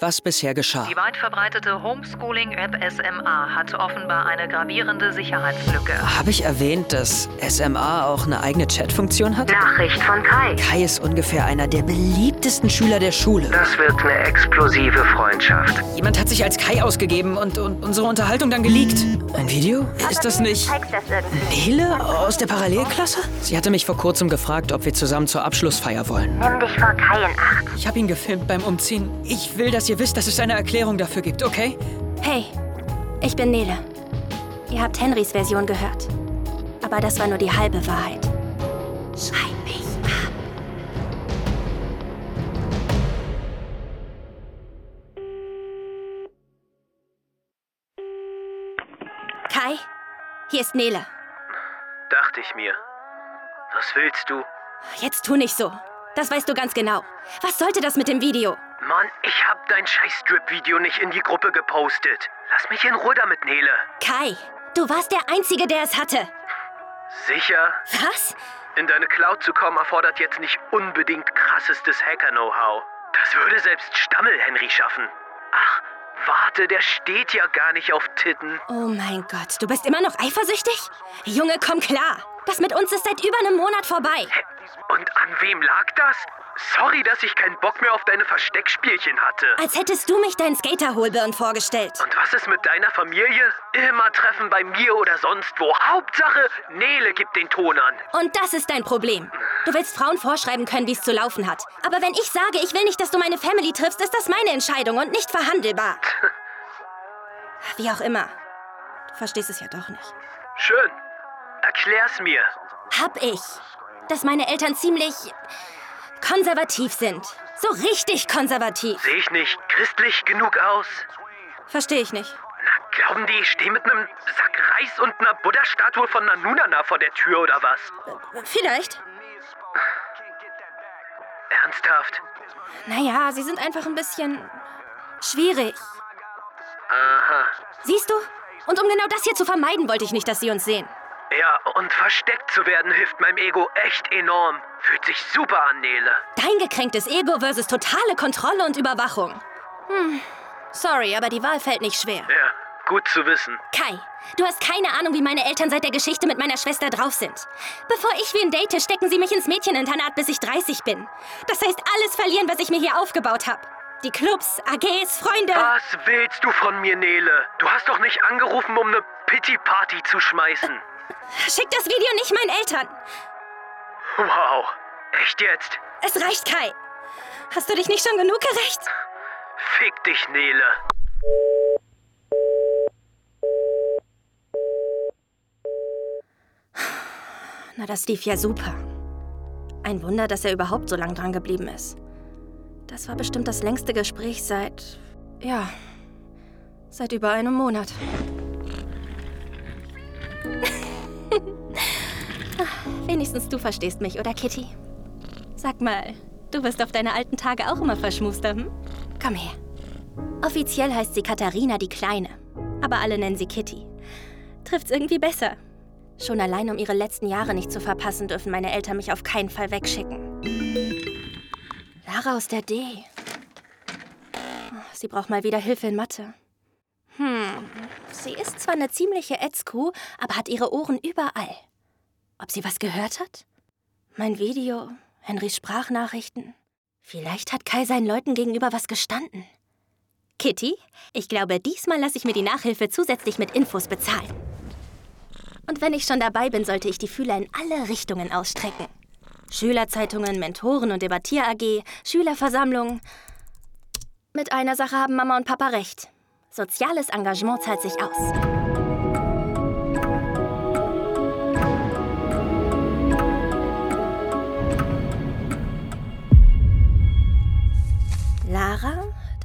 was bisher geschah. Die weit verbreitete Homeschooling-App SMA hat offenbar eine gravierende Sicherheitslücke. Habe ich erwähnt, dass SMA auch eine eigene Chatfunktion hat? Nachricht von Kai. Kai ist ungefähr einer der beliebtesten Schüler der Schule. Das wird eine explosive Freundschaft. Jemand hat sich als Kai ausgegeben und, und unsere Unterhaltung dann geleakt. Ein Video? Ist das nicht Nele aus der Parallelklasse? Sie hatte mich vor kurzem gefragt, ob wir zusammen zur Abschlussfeier wollen. Nimm dich vor Kai in Acht. Ich habe ihn gefilmt beim Umziehen. Ich will, dass ihr wisst, dass es eine Erklärung dafür gibt, okay? Hey, ich bin Nele. Ihr habt Henrys Version gehört. Aber das war nur die halbe Wahrheit. Schreib mich ab. Kai, hier ist Nele. Dachte ich mir. Was willst du? Jetzt tu nicht so. Das weißt du ganz genau. Was sollte das mit dem Video? Mann, ich hab dein scheiß Strip-Video nicht in die Gruppe gepostet. Lass mich in Ruhe damit, Nele. Kai, du warst der Einzige, der es hatte. Sicher? Was? In deine Cloud zu kommen erfordert jetzt nicht unbedingt krassestes Hacker-Know-how. Das würde selbst Stammel-Henry schaffen. Ach, warte, der steht ja gar nicht auf Titten. Oh mein Gott, du bist immer noch eifersüchtig? Junge, komm klar. Das mit uns ist seit über einem Monat vorbei. Und an wem lag das? Sorry, dass ich keinen Bock mehr auf deine Versteckspielchen hatte. Als hättest du mich deinen Skaterhohlbirn vorgestellt. Und was ist mit deiner Familie? Immer treffen bei mir oder sonst wo. Hauptsache, Nele gibt den Ton an. Und das ist dein Problem. Du willst Frauen vorschreiben können, wie es zu laufen hat. Aber wenn ich sage, ich will nicht, dass du meine Family triffst, ist das meine Entscheidung und nicht verhandelbar. Wie auch immer. Du verstehst es ja doch nicht. Schön. Erklär's mir. Hab ich. Dass meine Eltern ziemlich konservativ sind. So richtig konservativ. Sehe ich nicht christlich genug aus? Verstehe ich nicht. Na, glauben die, ich stehe mit einem Sack Reis und einer Buddha-Statue von Nanunana vor der Tür oder was? Vielleicht. Ernsthaft? Naja, sie sind einfach ein bisschen schwierig. Aha. Siehst du? Und um genau das hier zu vermeiden, wollte ich nicht, dass sie uns sehen. Ja, und versteckt zu werden hilft meinem Ego echt enorm. Fühlt sich super an, Nele. Dein gekränktes Ego versus totale Kontrolle und Überwachung. Hm, sorry, aber die Wahl fällt nicht schwer. Ja, gut zu wissen. Kai, du hast keine Ahnung, wie meine Eltern seit der Geschichte mit meiner Schwester drauf sind. Bevor ich wen date, stecken sie mich ins Mädcheninternat, bis ich 30 bin. Das heißt, alles verlieren, was ich mir hier aufgebaut habe. Die Clubs, AGs, Freunde. Was willst du von mir, Nele? Du hast doch nicht angerufen, um eine Pity-Party zu schmeißen. Schick das Video nicht meinen Eltern. Wow. Echt jetzt? Es reicht, Kai. Hast du dich nicht schon genug gerecht? Fick dich, Nele. Na, das lief ja super. Ein Wunder, dass er überhaupt so lang dran geblieben ist. Das war bestimmt das längste Gespräch seit. Ja. Seit über einem Monat. Wenigstens du verstehst mich, oder Kitty? Sag mal, du wirst auf deine alten Tage auch immer verschmuster, hm? Komm her. Offiziell heißt sie Katharina die Kleine. Aber alle nennen sie Kitty. Trifft's irgendwie besser. Schon allein, um ihre letzten Jahre nicht zu verpassen, dürfen meine Eltern mich auf keinen Fall wegschicken. Lara aus der D. Sie braucht mal wieder Hilfe in Mathe. Hm, sie ist zwar eine ziemliche Ätzkuh, aber hat ihre Ohren überall. Ob sie was gehört hat? Mein Video, Henrys Sprachnachrichten. Vielleicht hat Kai seinen Leuten gegenüber was gestanden. Kitty, ich glaube, diesmal lasse ich mir die Nachhilfe zusätzlich mit Infos bezahlen. Und wenn ich schon dabei bin, sollte ich die Fühler in alle Richtungen ausstrecken. Schülerzeitungen, Mentoren und Debattier-AG, Schülerversammlungen. Mit einer Sache haben Mama und Papa recht. Soziales Engagement zahlt sich aus.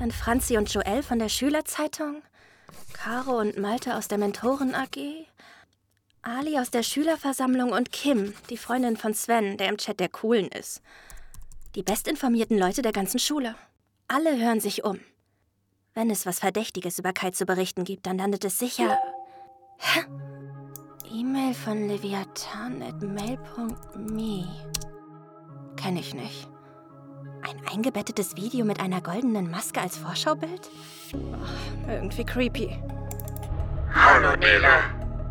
Dann Franzi und Joel von der Schülerzeitung, Caro und Malte aus der Mentoren AG, Ali aus der Schülerversammlung und Kim, die Freundin von Sven, der im Chat der Coolen ist. Die bestinformierten Leute der ganzen Schule. Alle hören sich um. Wenn es was Verdächtiges über Kai zu berichten gibt, dann landet es sicher. Hä? E-Mail von leviathan.mail.me. Kenn ich nicht. Ein eingebettetes Video mit einer goldenen Maske als Vorschaubild? Oh, irgendwie creepy. Hallo Nele.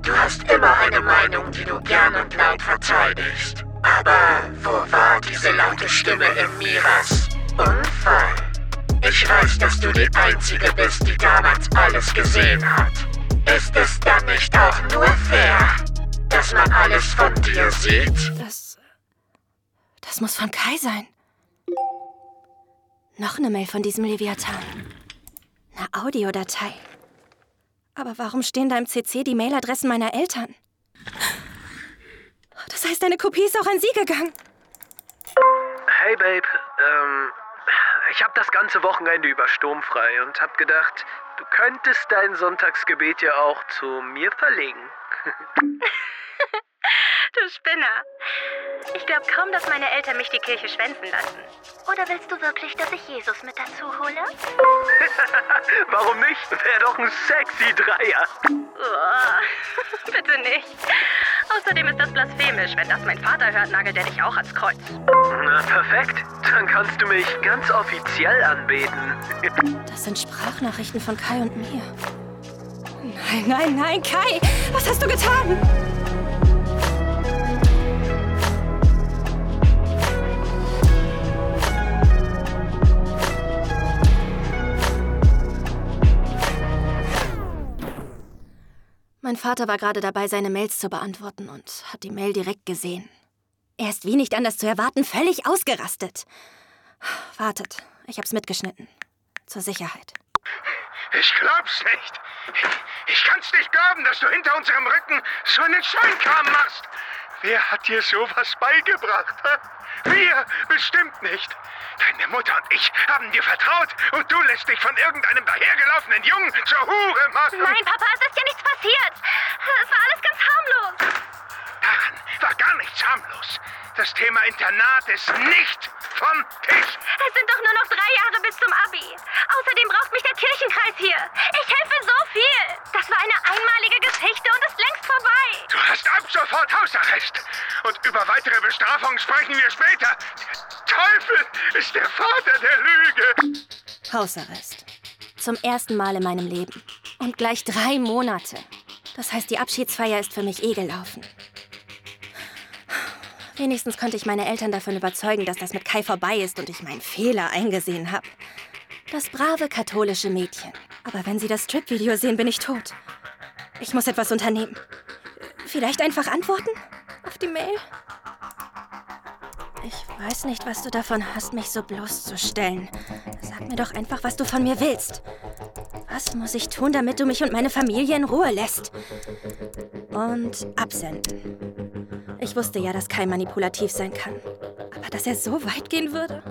Du hast immer eine Meinung, die du gern und laut verteidigst. Aber wo war diese laute Stimme in Miras Unfall? Ich weiß, dass du die Einzige bist, die damals alles gesehen hat. Ist es dann nicht auch nur fair, dass man alles von dir sieht? Das. Das muss von Kai sein. Noch eine Mail von diesem Leviathan. Eine Audiodatei. Aber warum stehen da im CC die Mailadressen meiner Eltern? Das heißt, deine Kopie ist auch an sie gegangen. Hey Babe, ähm, ich habe das ganze Wochenende über sturmfrei und hab gedacht, du könntest dein Sonntagsgebet ja auch zu mir verlegen. du Spinner. Ich glaube kaum, dass meine Eltern mich die Kirche schwänzen lassen. Oder willst du wirklich, dass ich Jesus mit dazu hole? Warum nicht? Wäre doch ein sexy Dreier. Oh, bitte nicht. Außerdem ist das blasphemisch. Wenn das mein Vater hört, nagelt er dich auch ans Kreuz. Na, perfekt. Dann kannst du mich ganz offiziell anbeten. Das sind Sprachnachrichten von Kai und mir. Nein, nein, nein, Kai! Was hast du getan? Mein Vater war gerade dabei, seine Mails zu beantworten und hat die Mail direkt gesehen. Er ist wie nicht anders zu erwarten völlig ausgerastet. Wartet, ich hab's mitgeschnitten. Zur Sicherheit. Ich glaub's nicht. Ich kann's nicht glauben, dass du hinter unserem Rücken so einen Scheinkram machst. Wer hat dir sowas beigebracht? Wir bestimmt nicht. Deine Mutter und ich haben dir vertraut und du lässt dich von irgendeinem dahergelaufenen Jungen zur Hure machen. Nein, Papa, es ist ja nichts passiert. Es war alles ganz harmlos. Daran war gar nichts harmlos. Das Thema Internat ist nicht vom Tisch. Es sind doch nur noch drei Jahre bis zum Abi. Außerdem braucht mich der Kirchenkreis hier. Ich helfe so sofort Hausarrest. Und über weitere Bestrafungen sprechen wir später. Teufel ist der Vater der Lüge. Hausarrest. Zum ersten Mal in meinem Leben. Und gleich drei Monate. Das heißt, die Abschiedsfeier ist für mich eh gelaufen. Wenigstens konnte ich meine Eltern davon überzeugen, dass das mit Kai vorbei ist und ich meinen Fehler eingesehen habe. Das brave katholische Mädchen. Aber wenn sie das Strip-Video sehen, bin ich tot. Ich muss etwas unternehmen. Vielleicht einfach antworten? Auf die Mail? Ich weiß nicht, was du davon hast, mich so bloßzustellen. Sag mir doch einfach, was du von mir willst. Was muss ich tun, damit du mich und meine Familie in Ruhe lässt? Und absenden. Ich wusste ja, dass Kai manipulativ sein kann. Aber dass er so weit gehen würde?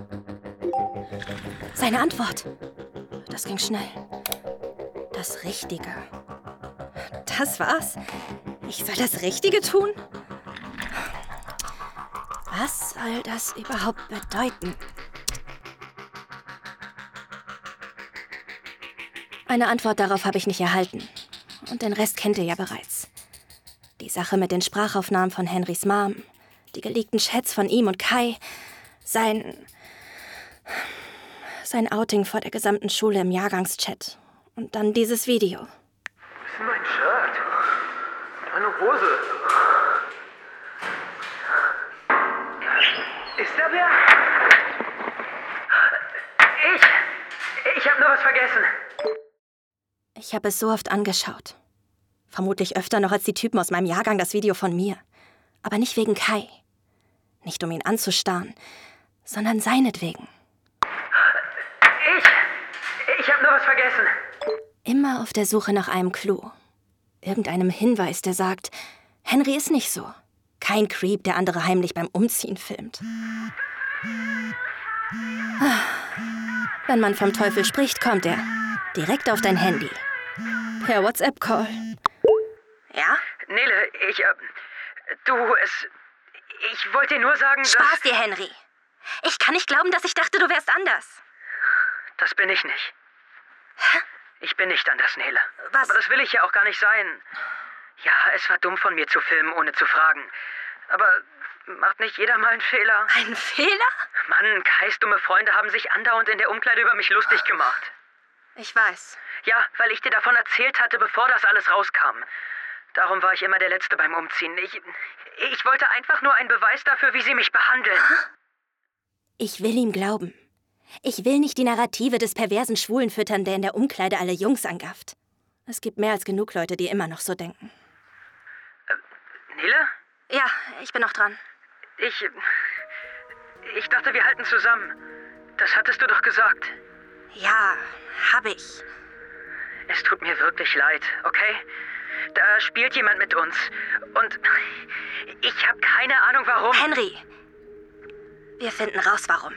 Seine Antwort. Das ging schnell. Das Richtige. Das war's. Ich soll das Richtige tun? Was soll das überhaupt bedeuten? Eine Antwort darauf habe ich nicht erhalten. Und den Rest kennt ihr ja bereits. Die Sache mit den Sprachaufnahmen von Henrys Mom, die geleakten Chats von ihm und Kai, sein. sein Outing vor der gesamten Schule im Jahrgangschat. Und dann dieses Video. Ist mein Shirt? Meine Hose. Ist da wer? Ich. Ich hab nur was vergessen. Ich habe es so oft angeschaut. Vermutlich öfter noch als die Typen aus meinem Jahrgang das Video von mir. Aber nicht wegen Kai. Nicht um ihn anzustarren, sondern seinetwegen. Ich. Ich hab nur was vergessen. Immer auf der Suche nach einem Clou. Irgendeinem Hinweis, der sagt, Henry ist nicht so. Kein Creep, der andere heimlich beim Umziehen filmt. Ah, Wenn man vom Teufel spricht, kommt er. Direkt auf dein Handy. Per WhatsApp-Call. Ja? Nele, ich. Äh, du, es. Ich wollte dir nur sagen, dass. Spaß dir, Henry. Ich kann nicht glauben, dass ich dachte, du wärst anders. Das bin ich nicht. Ich bin nicht anders, Nele. Was? Aber das will ich ja auch gar nicht sein. Ja, es war dumm von mir zu filmen, ohne zu fragen. Aber macht nicht jeder mal einen Fehler? Ein Fehler? Mann, Kais dumme Freunde haben sich andauernd in der Umkleide über mich lustig gemacht. Ich weiß. Ja, weil ich dir davon erzählt hatte, bevor das alles rauskam. Darum war ich immer der Letzte beim Umziehen. Ich, ich wollte einfach nur einen Beweis dafür, wie sie mich behandeln. Ich will ihm glauben. Ich will nicht die Narrative des perversen Schwulen füttern, der in der Umkleide alle Jungs angafft. Es gibt mehr als genug Leute, die immer noch so denken. Nele? Ja, ich bin noch dran. Ich. Ich dachte, wir halten zusammen. Das hattest du doch gesagt. Ja, hab ich. Es tut mir wirklich leid, okay? Da spielt jemand mit uns. Und ich habe keine Ahnung warum. Henry, wir finden raus, warum.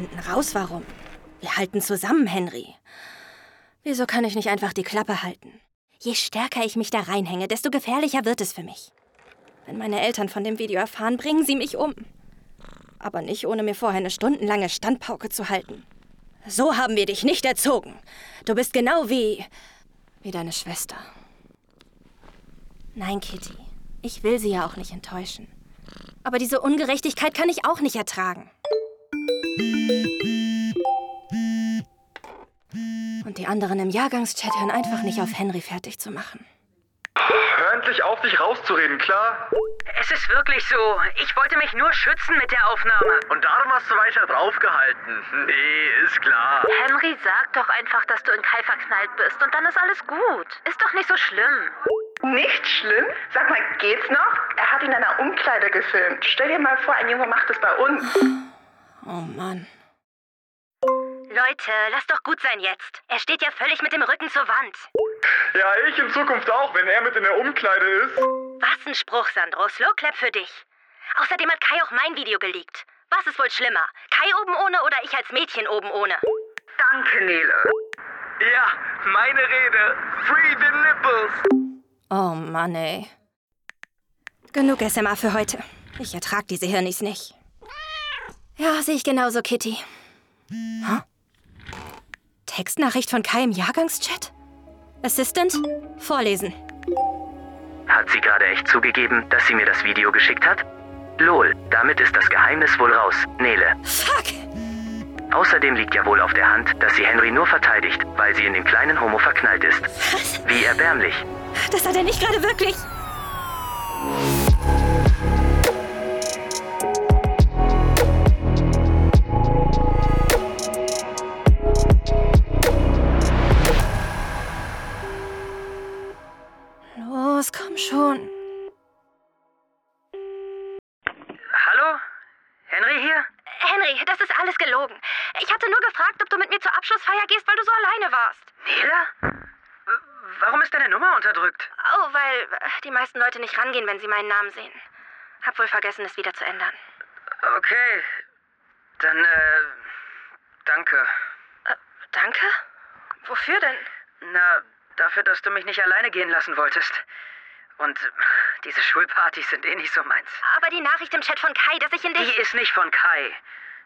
Finden raus, warum. Wir halten zusammen, Henry. Wieso kann ich nicht einfach die Klappe halten? Je stärker ich mich da reinhänge, desto gefährlicher wird es für mich. Wenn meine Eltern von dem Video erfahren, bringen sie mich um. Aber nicht ohne mir vorher eine stundenlange Standpauke zu halten. So haben wir dich nicht erzogen. Du bist genau wie. wie deine Schwester. Nein, Kitty. Ich will sie ja auch nicht enttäuschen. Aber diese Ungerechtigkeit kann ich auch nicht ertragen. Und die anderen im Jahrgangschat hören einfach nicht auf, Henry fertig zu machen. Hör endlich auf, dich rauszureden, klar? Es ist wirklich so. Ich wollte mich nur schützen mit der Aufnahme. Und darum hast du weiter draufgehalten. Nee, ist klar. Henry, sag doch einfach, dass du in Kai verknallt bist und dann ist alles gut. Ist doch nicht so schlimm. Nicht schlimm? Sag mal, geht's noch? Er hat ihn in einer Umkleide gefilmt. Stell dir mal vor, ein Junge macht es bei uns. Oh Mann. Leute, lass doch gut sein jetzt. Er steht ja völlig mit dem Rücken zur Wand. Ja, ich in Zukunft auch, wenn er mit in der Umkleide ist. Was ein Spruch, Sandro. Slow Clap für dich. Außerdem hat Kai auch mein Video geleakt. Was ist wohl schlimmer? Kai oben ohne oder ich als Mädchen oben ohne? Danke, Nele. Ja, meine Rede. Free the nipples. Oh Mann, ey. Genug SMA für heute. Ich ertrag diese Hirnis nicht. Ja, sehe ich genauso, Kitty. Hä? Textnachricht von Kai im Jahrgangschat? Assistant? Vorlesen. Hat sie gerade echt zugegeben, dass sie mir das Video geschickt hat? Lol, damit ist das Geheimnis wohl raus. Nele. Fuck! Außerdem liegt ja wohl auf der Hand, dass sie Henry nur verteidigt, weil sie in den kleinen Homo verknallt ist. Was? Wie erbärmlich. Das hat er nicht gerade wirklich. Die meisten Leute nicht rangehen, wenn sie meinen Namen sehen. Hab wohl vergessen, es wieder zu ändern. Okay. Dann, äh, danke. Äh, danke? Wofür denn? Na, dafür, dass du mich nicht alleine gehen lassen wolltest. Und diese Schulpartys sind eh nicht so meins. Aber die Nachricht im Chat von Kai, dass ich in dich... Die ist nicht von Kai,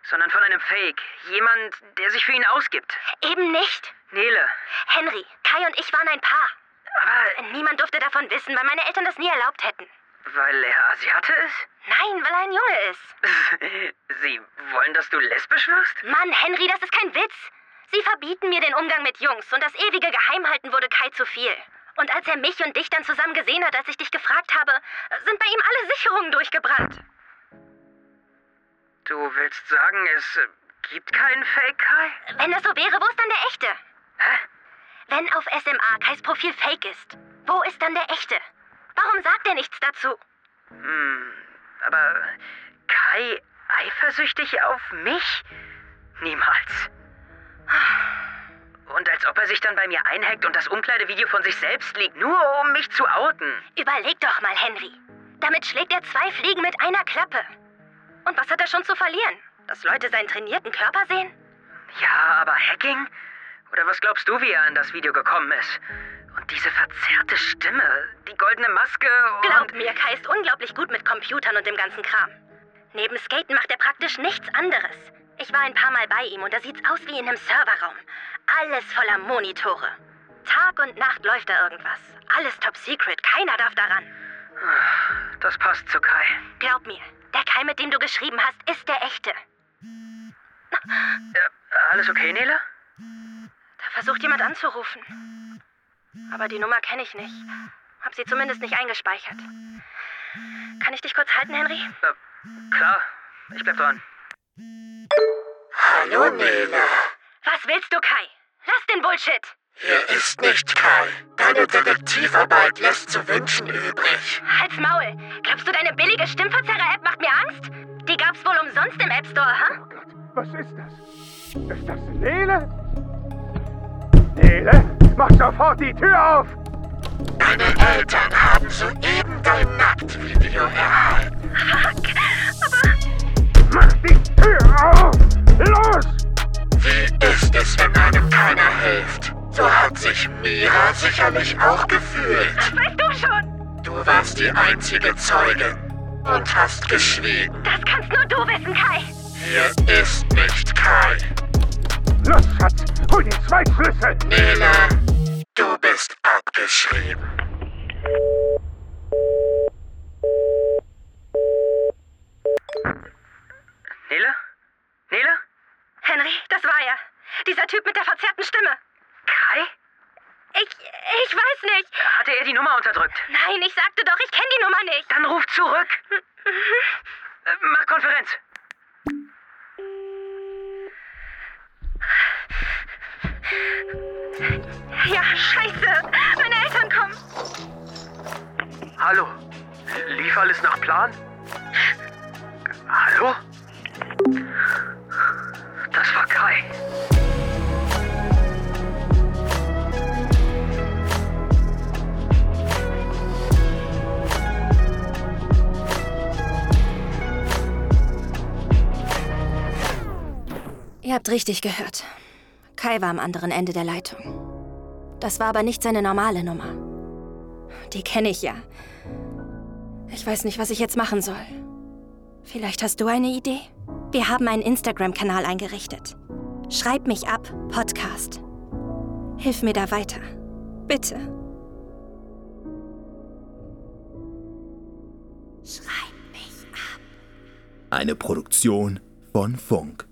sondern von einem Fake. Jemand, der sich für ihn ausgibt. Eben nicht. Nele. Henry, Kai und ich waren ein Paar. Aber Niemand durfte davon wissen, weil meine Eltern das nie erlaubt hätten. weil er Asiate ist? Nein, weil er ein Junge ist. Sie wollen, dass du lesbisch wirst? Mann, Henry, das ist kein Witz. Sie verbieten mir den Umgang mit Jungs und das ewige Geheimhalten wurde Kai zu viel. Und als er mich und dich dann zusammen gesehen hat, als ich dich gefragt habe, sind bei ihm alle Sicherungen durchgebrannt. Du willst sagen, es äh, gibt keinen Fake Kai? Wenn das so wäre, wo ist dann der echte? Hä? Wenn auf SMA Kais Profil fake ist, wo ist dann der echte? Warum sagt er nichts dazu? Hm, aber Kai eifersüchtig auf mich? Niemals. Und als ob er sich dann bei mir einhackt und das Umkleidevideo von sich selbst liegt, nur um mich zu outen. Überleg doch mal, Henry. Damit schlägt er zwei Fliegen mit einer Klappe. Und was hat er schon zu verlieren? Dass Leute seinen trainierten Körper sehen? Ja, aber Hacking? Oder was glaubst du, wie er an das Video gekommen ist? Und diese verzerrte Stimme, die goldene Maske und... Glaub mir, Kai ist unglaublich gut mit Computern und dem ganzen Kram. Neben Skaten macht er praktisch nichts anderes. Ich war ein paar Mal bei ihm und da sieht's aus wie in einem Serverraum. Alles voller Monitore. Tag und Nacht läuft da irgendwas. Alles top secret, keiner darf daran. Das passt zu Kai. Glaub mir, der Kai, mit dem du geschrieben hast, ist der echte. Ja, alles okay, Nele? Versucht jemand anzurufen. Aber die Nummer kenne ich nicht. Hab sie zumindest nicht eingespeichert. Kann ich dich kurz halten, Henry? Äh, klar, ich bleib dran. Hallo, Nele. Was willst du, Kai? Lass den Bullshit! Hier ist nicht Kai. Deine Detektivarbeit lässt zu wünschen übrig. Halt's Maul! Glaubst du, deine billige Stimmverzerrer-App macht mir Angst? Die gab's wohl umsonst im App Store, ha? Oh Gott, was ist das? Ist das Nele? Nele, mach sofort die Tür auf! Deine Eltern haben soeben dein Nacktvideo erhalten. Fuck! Aber Mach die Tür auf! Los! Wie ist es, wenn einem keiner hilft? So hat sich Mira sicherlich auch gefühlt. weißt du schon! Du warst die einzige Zeugin und hast geschwiegen. Das kannst nur du wissen, Kai! Hier ist nicht Kai. Los, Schatz, hol die zwei Schlüssel! Nele, du bist abgeschrieben. Nele? Nele? Henry, das war er. Dieser Typ mit der verzerrten Stimme. Kai? Ich, ich weiß nicht. Hatte er die Nummer unterdrückt? Nein, ich sagte doch, ich kenne die Nummer nicht. Dann ruf zurück. Äh, Mach Konferenz. Ja, scheiße. Meine Eltern kommen. Hallo? Lief alles nach Plan? Hallo? Das war Kai. Ihr habt richtig gehört. Kai war am anderen Ende der Leitung. Das war aber nicht seine normale Nummer. Die kenne ich ja. Ich weiß nicht, was ich jetzt machen soll. Vielleicht hast du eine Idee? Wir haben einen Instagram-Kanal eingerichtet. Schreib mich ab, Podcast. Hilf mir da weiter. Bitte. Schreib mich ab. Eine Produktion von Funk.